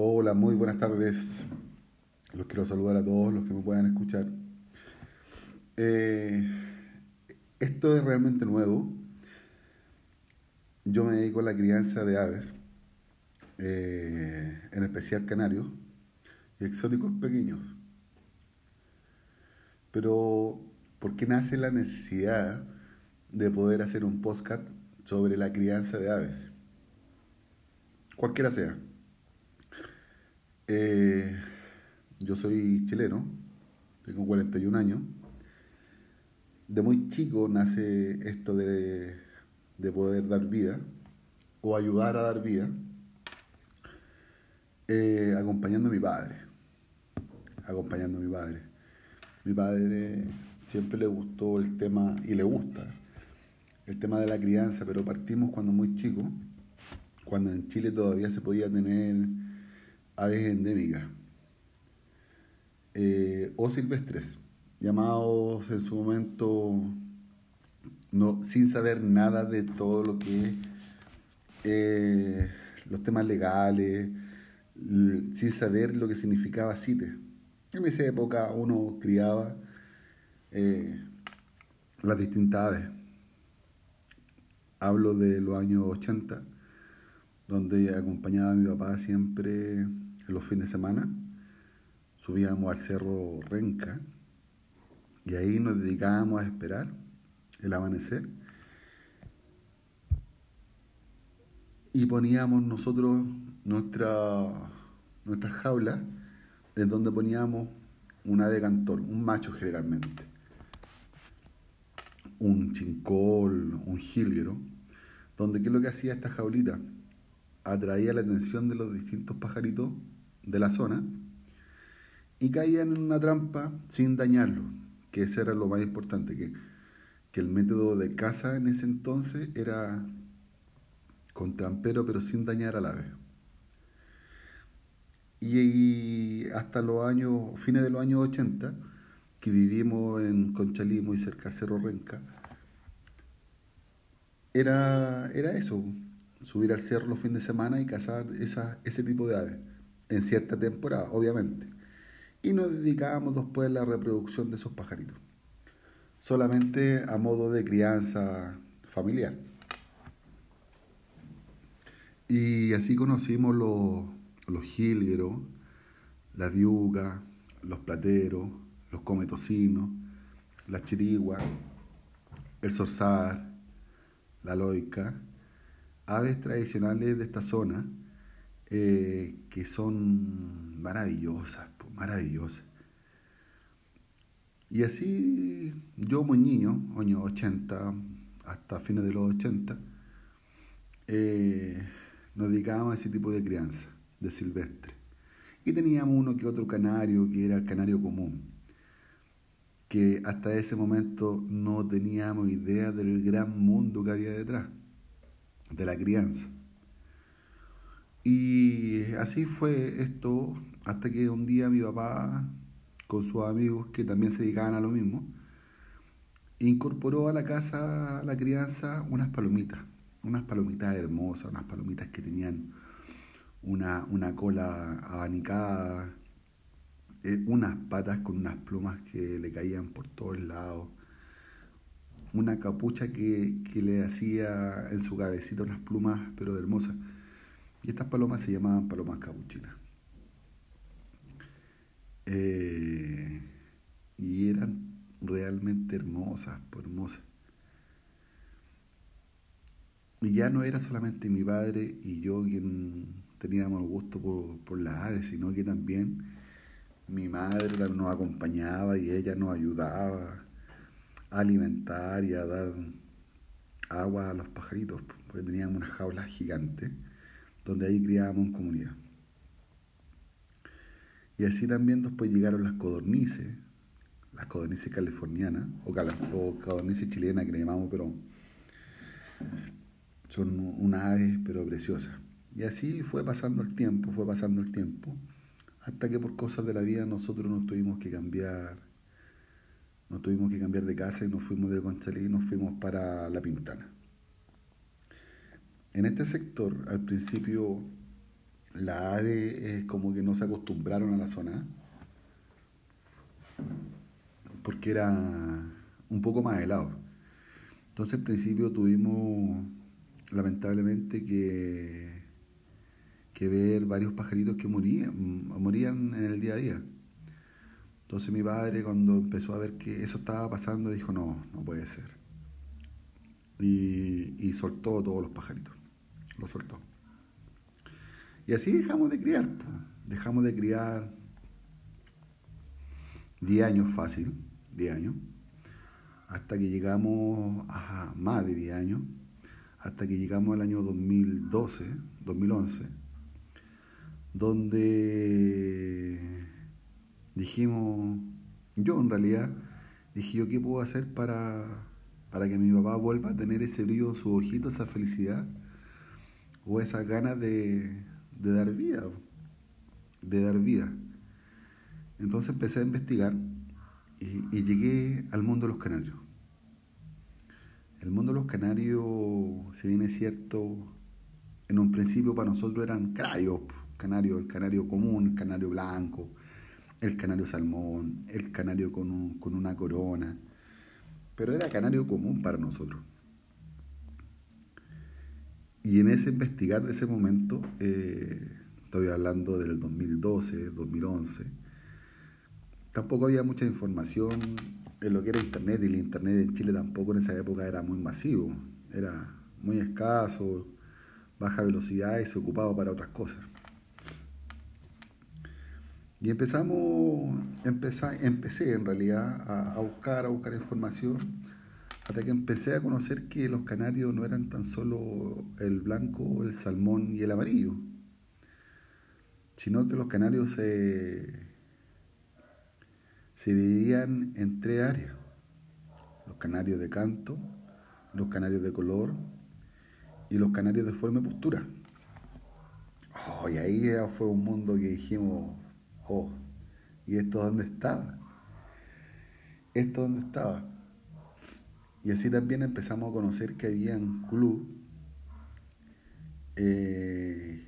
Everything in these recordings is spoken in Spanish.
Hola, muy buenas tardes. Los quiero saludar a todos los que me puedan escuchar. Eh, esto es realmente nuevo. Yo me dedico a la crianza de aves, eh, en especial canarios y exóticos pequeños. Pero, ¿por qué nace la necesidad de poder hacer un podcast sobre la crianza de aves? Cualquiera sea. Eh, yo soy chileno, tengo 41 años. De muy chico nace esto de, de poder dar vida o ayudar a dar vida, eh, acompañando a mi padre. Acompañando a mi padre. Mi padre siempre le gustó el tema, y le gusta, el tema de la crianza, pero partimos cuando muy chico, cuando en Chile todavía se podía tener aves endémicas eh, o silvestres, llamados en su momento no, sin saber nada de todo lo que eh, los temas legales, sin saber lo que significaba CITES. En esa época uno criaba eh, las distintas aves. Hablo de los años 80, donde acompañaba a mi papá siempre en los fines de semana. Subíamos al cerro Renca y ahí nos dedicábamos a esperar el amanecer. Y poníamos nosotros nuestra, nuestras jaulas en donde poníamos un ave cantor, un macho generalmente, un chincol, un jilguero, donde qué es lo que hacía esta jaulita, atraía la atención de los distintos pajaritos de la zona y caían en una trampa sin dañarlo, que ese era lo más importante, que, que el método de caza en ese entonces era con trampero pero sin dañar al ave. Y, hasta los años, fines de los años 80, que vivimos en Conchalí, muy cerca del Cerro Renca, era, era eso, subir al cerro los fines de semana y cazar esa, ese tipo de aves, en cierta temporada, obviamente. Y nos dedicábamos después a la reproducción de esos pajaritos, solamente a modo de crianza familiar. Y así conocimos los, los jilgueros, las diugas, los plateros, los cometocinos, las chiriguas, el zorzar, la loica, aves tradicionales de esta zona eh, que son maravillosas, maravillosas. Y así yo como niño, años 80, hasta fines de los 80, eh, nos dedicábamos a ese tipo de crianza, de silvestre. Y teníamos uno que otro canario, que era el canario común, que hasta ese momento no teníamos idea del gran mundo que había detrás de la crianza. Y así fue esto hasta que un día mi papá, con sus amigos que también se dedicaban a lo mismo, incorporó a la casa, a la crianza, unas palomitas, unas palomitas hermosas, unas palomitas que tenían una, una cola abanicada, eh, unas patas con unas plumas que le caían por todos lados, una capucha que, le hacía en su cabecita unas plumas, pero hermosas. Y estas palomas se llamaban palomas capuchinas. Eh, y eran realmente hermosas, por hermosas. Y ya no era solamente mi padre y yo quien teníamos gusto por, por las aves, sino que también mi madre nos acompañaba y ella nos ayudaba a alimentar y a dar agua a los pajaritos, porque teníamos una jaula gigante donde ahí criábamos en comunidad. Y así también después llegaron las codornices, las codornices californianas, o, o codornices chilenas que le llamamos, pero son unas aves pero preciosas. Y así fue pasando el tiempo, fue pasando el tiempo, hasta que por cosas de la vida nosotros nos tuvimos que cambiar nos tuvimos que cambiar de casa y nos fuimos de Conchalí y nos fuimos para La Pintana. En este sector, al principio, la ave es como que no se acostumbraron a la zona porque era un poco más helado. Entonces, al principio tuvimos lamentablemente que, que ver varios pajaritos que morían, morían en el día a día. Entonces mi padre cuando empezó a ver que eso estaba pasando dijo, no, no puede ser. Y, y soltó todos los pajaritos, lo soltó. Y así dejamos de criar, dejamos de criar 10 años fácil, 10 años, hasta que llegamos a más de 10 años, hasta que llegamos al año 2012, 2011, donde dijimos, yo en realidad, dije yo qué puedo hacer para, para que mi papá vuelva a tener ese brillo en su ojito, esa felicidad, o esas ganas de, dar vida, de dar vida. Entonces empecé a investigar y, llegué al mundo de los canarios. El mundo de los canarios, si bien es cierto, en un principio para nosotros eran canarios, canario, el canario común, el canario blanco, el canario salmón, el canario con, con una corona, pero era canario común para nosotros. Y en ese investigar de ese momento, eh, estoy hablando del 2012, 2011, tampoco había mucha información en lo que era Internet y el Internet en Chile tampoco en esa época era muy masivo, era muy escaso, baja velocidad y se ocupaba para otras cosas. Y empezamos, empecé, empecé en realidad a, a buscar, a buscar información hasta que empecé a conocer que los canarios no eran tan solo el blanco, el salmón y el amarillo, sino que los canarios se, se dividían en tres áreas. Los canarios de canto, los canarios de color y los canarios de forma y postura. Oh, y ahí fue un mundo que dijimos, oh, ¿y esto dónde estaba? ¿Esto dónde estaba? Y así también empezamos a conocer que había un club eh,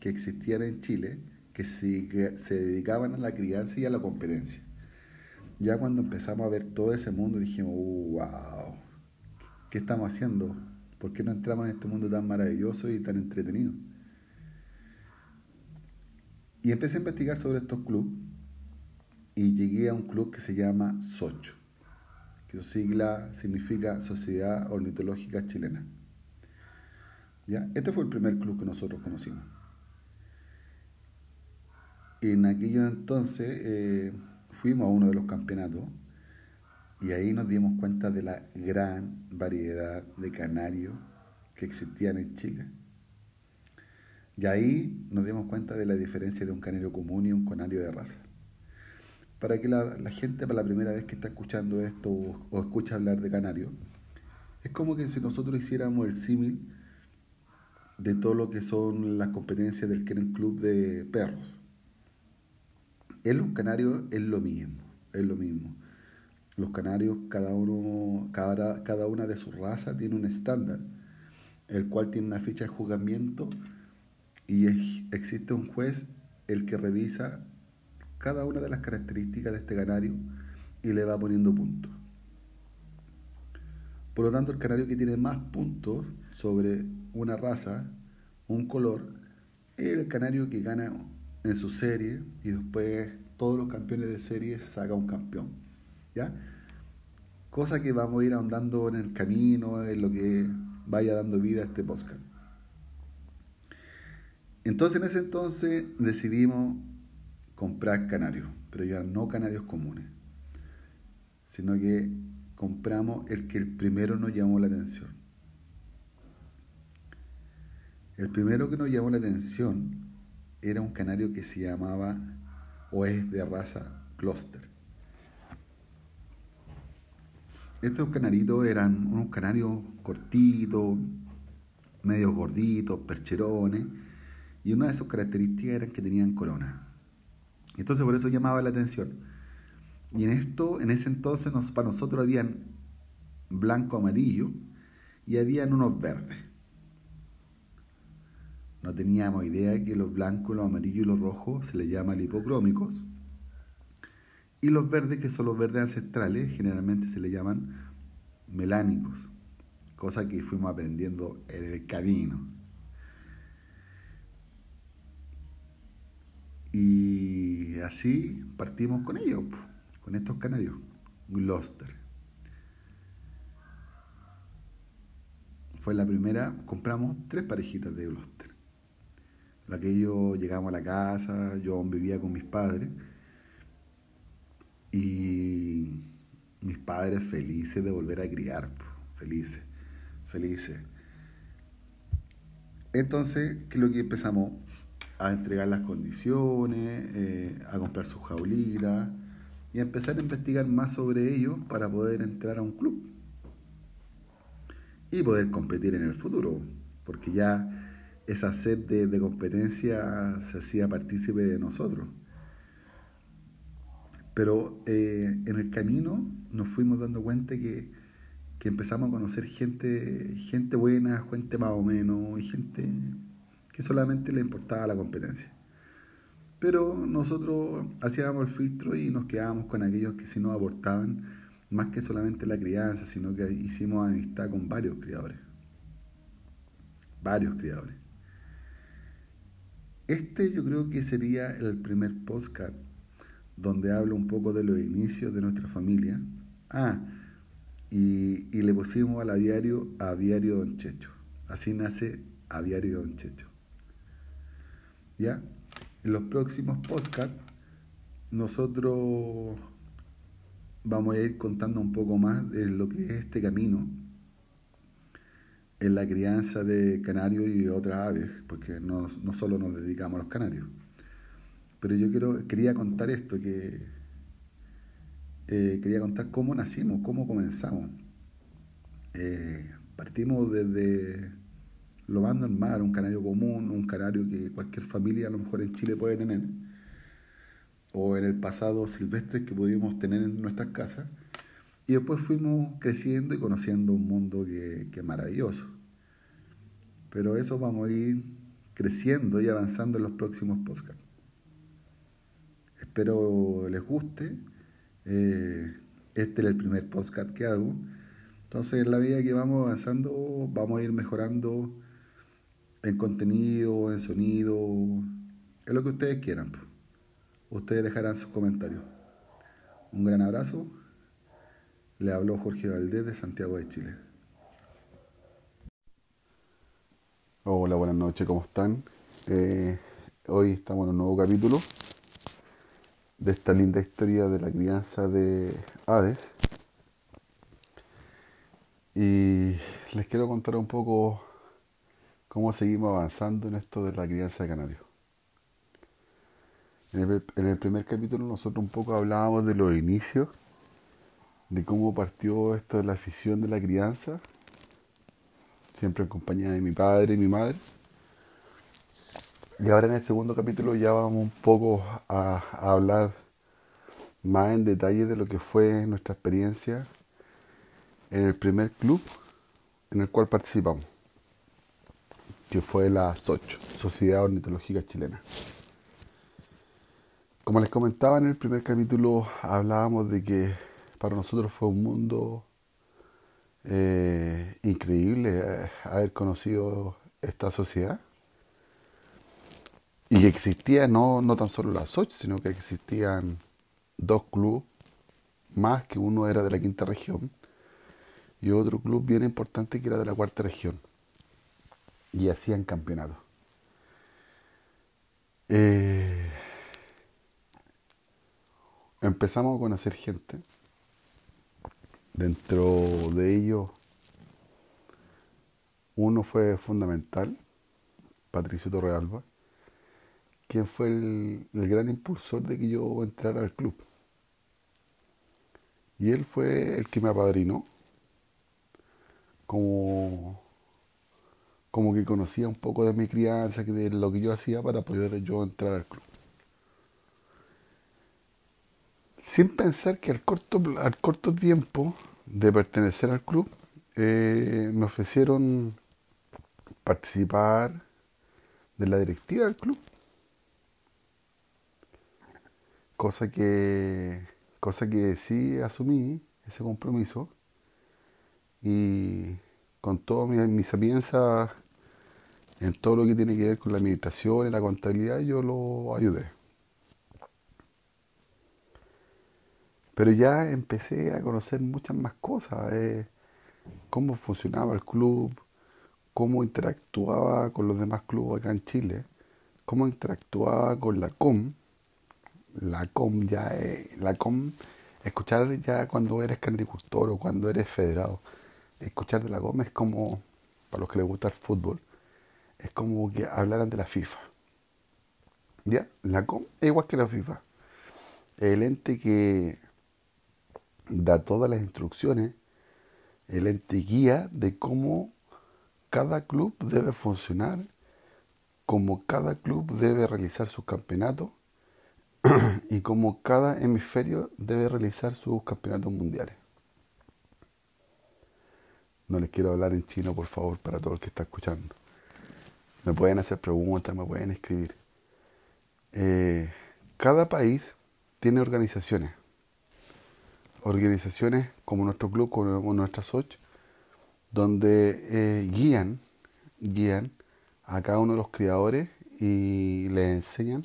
que existían en Chile que se, se dedicaban a la crianza y a la competencia. Ya cuando empezamos a ver todo ese mundo dijimos, wow, ¿qué estamos haciendo? ¿Por qué no entramos en este mundo tan maravilloso y tan entretenido? Y empecé a investigar sobre estos clubes y llegué a un club que se llama Socho que su sigla significa Sociedad Ornitológica Chilena. ¿Ya? Este fue el primer club que nosotros conocimos. En aquello entonces eh, fuimos a uno de los campeonatos y ahí nos dimos cuenta de la gran variedad de canarios que existían en Chile. Y ahí nos dimos cuenta de la diferencia de un canario común y un canario de raza para que la, gente para la primera vez que está escuchando esto o, escucha hablar de canario, es como que si nosotros hiciéramos el símil de todo lo que son las competencias del Kennel Club de perros. El canario es lo mismo, es lo mismo. Los canarios, cada, uno, cada, cada una de sus razas tiene un estándar, el cual tiene una ficha de juzgamiento y existe un juez el que revisa cada una de las características de este canario y le va poniendo puntos. Por lo tanto, el canario que tiene más puntos sobre una raza, un color, es el canario que gana en su serie y después todos los campeones de serie saca un campeón. ¿Ya? Cosa que vamos a ir ahondando en el camino, en lo que vaya dando vida a este podcast. Entonces, en ese entonces decidimos comprar canarios, pero ya no canarios comunes, sino que compramos el que el primero nos llamó la atención. El primero que nos llamó la atención era un canario que se llamaba o es de raza Cluster. Estos canaritos eran unos canarios cortitos, medio gorditos, percherones, y una de sus características era que tenían corona. Entonces por eso llamaba la atención. Y en esto, en ese entonces, nos, para nosotros habían blanco, amarillo y habían unos verdes. No teníamos idea que los blancos, los amarillos y los rojos se les llama lipocrómicos. Y los verdes, que son los verdes ancestrales, generalmente se les llaman melánicos. Cosa que fuimos aprendiendo en el camino. Y así partimos con ellos, con estos canarios, Gloucester. Fue la primera, compramos tres parejitas de Gloucester. La llegamos a la casa, yo vivía con mis padres y mis padres felices de volver a criar, felices, felices. Entonces, ¿qué es lo que empezamos? A entregar las condiciones, eh, a comprar sus jaulitas y a empezar a investigar más sobre ellos para poder entrar a un club y poder competir en el futuro, porque ya esa sed de, competencia se hacía partícipe de nosotros. Pero eh, en el camino nos fuimos dando cuenta que, que, empezamos a conocer gente, gente buena, gente más o menos, y gente que solamente le importaba la competencia. Pero nosotros hacíamos el filtro y nos quedábamos con aquellos que sí nos aportaban más que solamente la crianza, sino que hicimos amistad con varios criadores. Varios criadores. Este yo creo que sería el primer postcard donde hablo un poco de los inicios de nuestra familia. Ah, y, le pusimos al aviario Aviario Don Checho. Así nace Aviario Don Checho. ¿Ya? En los próximos podcasts nosotros vamos a ir contando un poco más de lo que es este camino en la crianza de canarios y otras aves, porque no, no solo nos dedicamos a los canarios. Pero yo quiero, quería contar esto, que eh, quería contar cómo nacimos, cómo comenzamos. Eh, partimos desde lo más normal, un canario común, un canario que cualquier familia a lo mejor en Chile puede tener o en el pasado silvestre que pudimos tener en nuestras casas. Y después fuimos creciendo y conociendo un mundo que, que es maravilloso. Pero eso vamos a ir creciendo y avanzando en los próximos podcasts. Espero les guste. Eh, este es el primer podcast que hago. Entonces, en la vida que vamos avanzando, vamos a ir mejorando en contenido, en sonido, en lo que ustedes quieran. Ustedes dejarán sus comentarios. Un gran abrazo. Le habló Jorge Valdés de Santiago de Chile. Hola, buenas noches, ¿cómo están? Eh, hoy estamos en un nuevo capítulo de esta linda historia de la crianza de aves. Y les quiero contar un poco cómo seguimos avanzando en esto de la crianza de canarios. En el, primer capítulo nosotros un poco hablábamos de los inicios, de cómo partió esto de la afición de la crianza, siempre en compañía de mi padre y mi madre. Y ahora en el segundo capítulo ya vamos un poco a, a hablar más en detalle de lo que fue nuestra experiencia en el primer club en el cual participamos, que fue la SOCH, Sociedad Ornitológica Chilena. Como les comentaba en el primer capítulo, hablábamos de que para nosotros fue un mundo eh, increíble eh, haber conocido esta sociedad y que existía no, no tan solo la SOCH, sino que existían dos clubes más, que uno era de la quinta región y otro club bien importante que era de la cuarta región. Y hacían campeonato. Eh, empezamos a conocer gente. Dentro de ellos, uno fue fundamental, Patricio Torrealba, quien fue el, gran impulsor de que yo entrara al club. Y él fue el que me apadrinó, como, como que conocía un poco de mi crianza, de lo que yo hacía para poder yo entrar al club. sin pensar que al corto, al corto tiempo de pertenecer al club eh, me ofrecieron participar de la directiva del club. Cosa que, cosa que sí asumí ese compromiso y con toda mi, mi sapiencia en todo lo que tiene que ver con la administración y la contabilidad yo lo ayudé. Pero ya empecé a conocer muchas más cosas, eh, cómo funcionaba el club, cómo interactuaba con los demás clubes acá en Chile, cómo interactuaba con la COM. La COM ya la COM, escuchar ya cuando eres candricultor o cuando eres federado, escuchar de la COM es como, para los que les gusta el fútbol, es como que hablaran de la FIFA. ¿Ya? La COM es igual que la FIFA. El ente que da todas las instrucciones, el ente guía de cómo cada club debe funcionar, cómo cada club debe realizar su campeonato y cómo cada hemisferio debe realizar sus campeonatos mundiales. No les quiero hablar en chino, por favor, para todos los que están escuchando. Me pueden hacer preguntas, me pueden escribir. Eh, cada país tiene organizaciones. Organizaciones como nuestro club, como nuestra SOCH, donde eh, guían, guían a cada uno de los criadores y les enseñan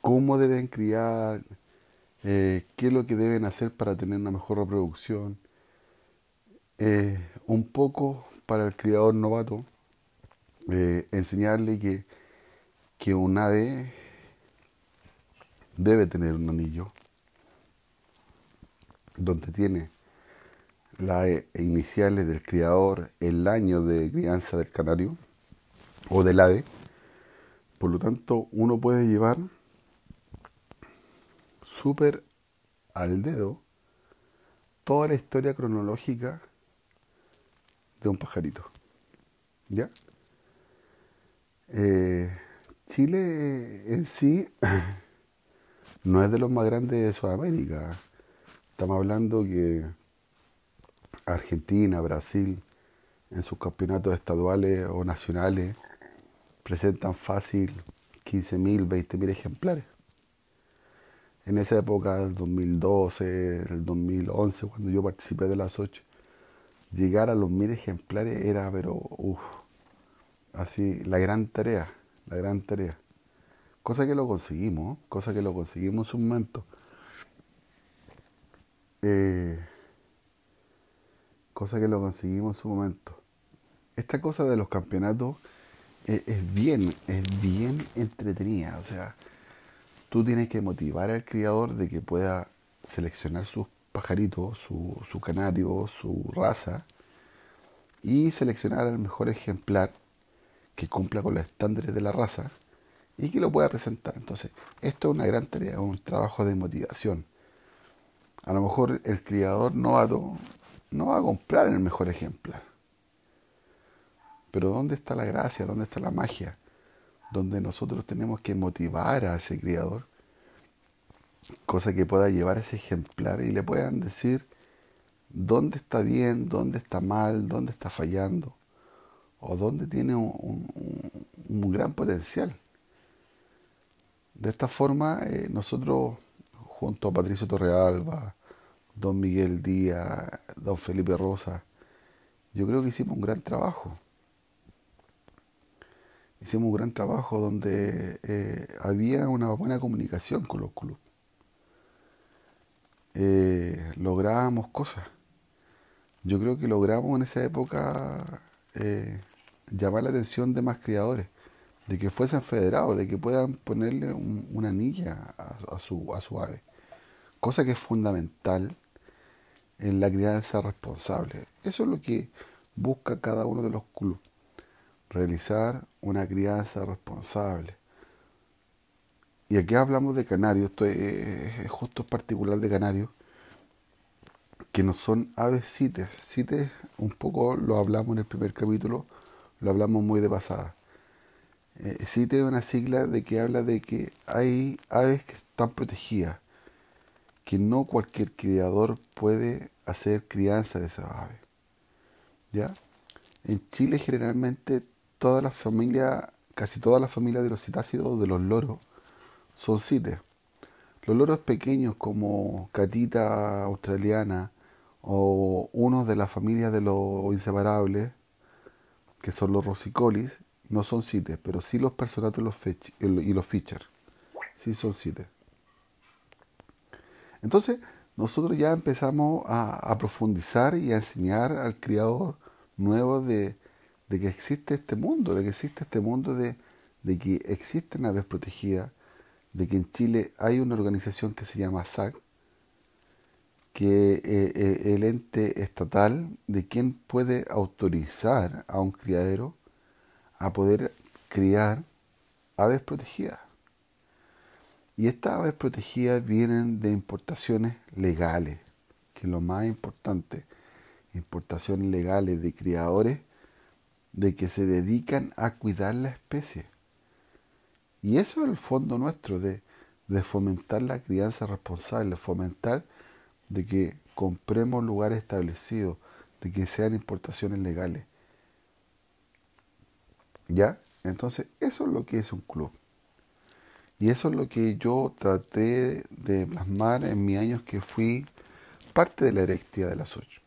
cómo deben criar, eh, qué es lo que deben hacer para tener una mejor reproducción. Un poco para el criador novato, enseñarle que, que un ave debe tener un anillo donde tiene las iniciales del criador, el año de crianza del canario o del ave. Por lo tanto, uno puede llevar súper al dedo toda la historia cronológica de un pajarito. ¿Ya? Eh, Chile en sí no es de los más grandes de Sudamérica. Estamos hablando que Argentina, Brasil, en sus campeonatos estaduales o nacionales, presentan fácil 15.000, 20.000 ejemplares. En esa época, el 2012, el 2011, cuando yo participé de las 8, llegar a los 1.000 ejemplares era, pero, uff, Así, la gran tarea, la gran tarea. Cosa que lo conseguimos, cosa que lo conseguimos en su momento. Eh, cosa que lo conseguimos en su momento. Esta cosa de los campeonatos es, es bien, es bien entretenida. O sea, tú tienes que motivar al criador de que pueda seleccionar sus pajaritos, su, canario, su raza, y seleccionar el mejor ejemplar que cumpla con los estándares de la raza y que lo pueda presentar. Entonces, esto es una gran tarea, un trabajo de motivación. A lo mejor el criador novato no va a comprar el mejor ejemplar. Pero ¿dónde está la gracia? ¿Dónde está la magia? Donde nosotros tenemos que motivar a ese criador, cosa que pueda llevar ese ejemplar y le puedan decir dónde está bien, dónde está mal, dónde está fallando o donde tiene un, gran potencial. De esta forma, eh, nosotros, junto a Patricio Torrealba, don Miguel Díaz, don Felipe Rosa, yo creo que hicimos un gran trabajo. Hicimos un gran trabajo donde eh, había una buena comunicación con los clubes. Eh, lográbamos cosas. Yo creo que logramos en esa época eh, llamar la atención de más criadores, de que fuesen federados, de que puedan ponerle una anilla a, su, a su ave, cosa que es fundamental en la crianza responsable. Eso es lo que busca cada uno de los clubes, realizar una crianza responsable. Y aquí hablamos de canarios, esto es, justo particular de canarios, que no son aves cites. Cites, un poco lo hablamos en el primer capítulo, lo hablamos muy de pasada. Eh, CITE es una sigla de que habla de que hay aves que están protegidas, que no cualquier criador puede hacer crianza de esas aves. ¿Ya? En Chile generalmente todas las familias, casi todas las familias de los citácidos, de los loros, son cites. Los loros pequeños como catita australiana o unos de la familia de los inseparables, que son los rosicolis, no son cites, pero sí los personatos y los features. Sí son cites. Entonces, nosotros ya empezamos a, profundizar y a enseñar al criador nuevo de, que existe este mundo, de que existe este mundo de, que existen aves protegidas, de que en Chile hay una organización que se llama SAC, que es eh, eh, el ente estatal de quien puede autorizar a un criadero a poder criar aves protegidas. Y estas aves protegidas vienen de importaciones legales, que es lo más importante, importaciones legales de criadores de que se dedican a cuidar la especie. Y eso es el fondo nuestro de, de fomentar la crianza responsable, fomentar de que compremos lugares establecidos, de que sean importaciones legales. ¿Ya? Entonces, eso es lo que es un club. Y eso es lo que yo traté de plasmar en mis años que fui parte de la directiva de las ocho.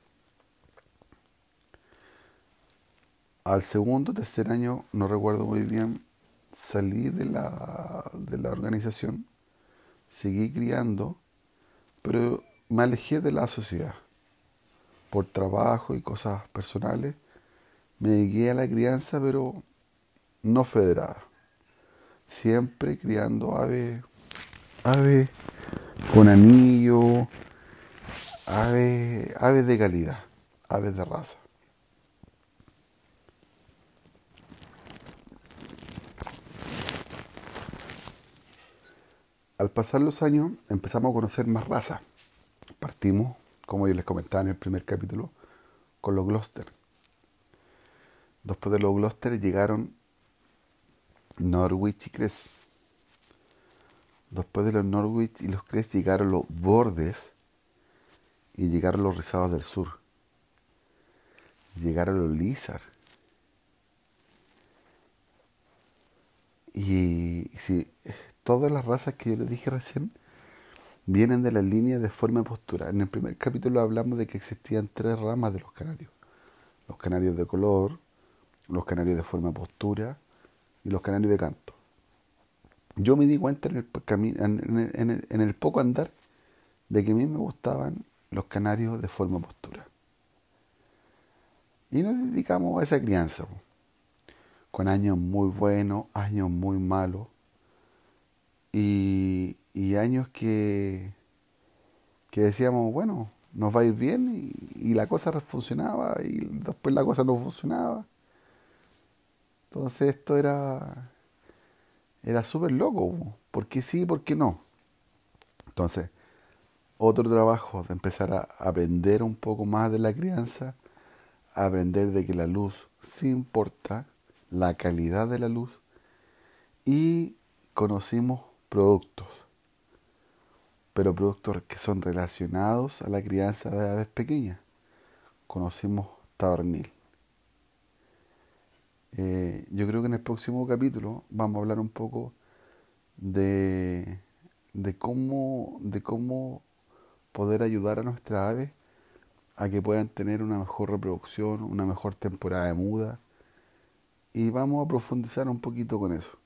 Al segundo, tercer año, no recuerdo muy bien, salí de la, de la organización, seguí criando, pero me alejé de la sociedad por trabajo y cosas personales. Me dediqué a la crianza, pero no federada siempre criando aves, aves con anillo, aves, aves de calidad, aves de raza. Al pasar los años empezamos a conocer más razas. Partimos, como yo les comentaba en el primer capítulo, con los Gloucester. Después de los Gloucester llegaron Norwich y Cres. Después de los Norwich y los Cres llegaron los Bordes y llegaron los Rizados del Sur. Llegaron los Lizard. Y si todas las razas que yo les dije recién vienen de la línea de forma postura. En el primer capítulo hablamos de que existían tres ramas de los canarios. Los canarios de color, los canarios de forma postura y los canarios de canto. Yo me di cuenta en el, en, el, poco andar de que a mí me gustaban los canarios de forma postura. Y nos dedicamos a esa crianza, con años muy buenos, años muy malos, y, años que, que decíamos, bueno, nos va a ir bien, y, la cosa funcionaba, y después la cosa no funcionaba. Entonces esto era, era súper loco. ¿Por qué sí, por qué no? Entonces, otro trabajo de empezar a aprender un poco más de la crianza, aprender de que la luz sí importa, la calidad de la luz, y conocimos productos, pero productos que son relacionados a la crianza de aves pequeñas. Conocimos tabernil. Eh, yo creo que en el próximo capítulo vamos a hablar un poco de, de, cómo, de cómo poder ayudar a nuestras aves a que puedan tener una mejor reproducción, una mejor temporada de muda. Y vamos a profundizar un poquito con eso.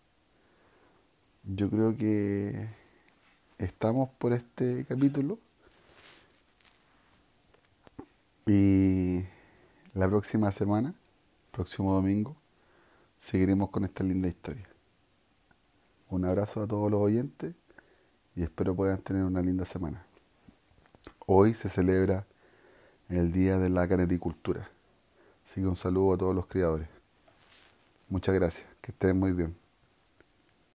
Yo creo que estamos por este capítulo. Y la próxima semana, próximo domingo, seguiremos con esta linda historia. Un abrazo a todos los oyentes y espero puedan tener una linda semana. Hoy se celebra el Día de la Caneticultura. Así que un saludo a todos los criadores. Muchas gracias, que estén muy bien.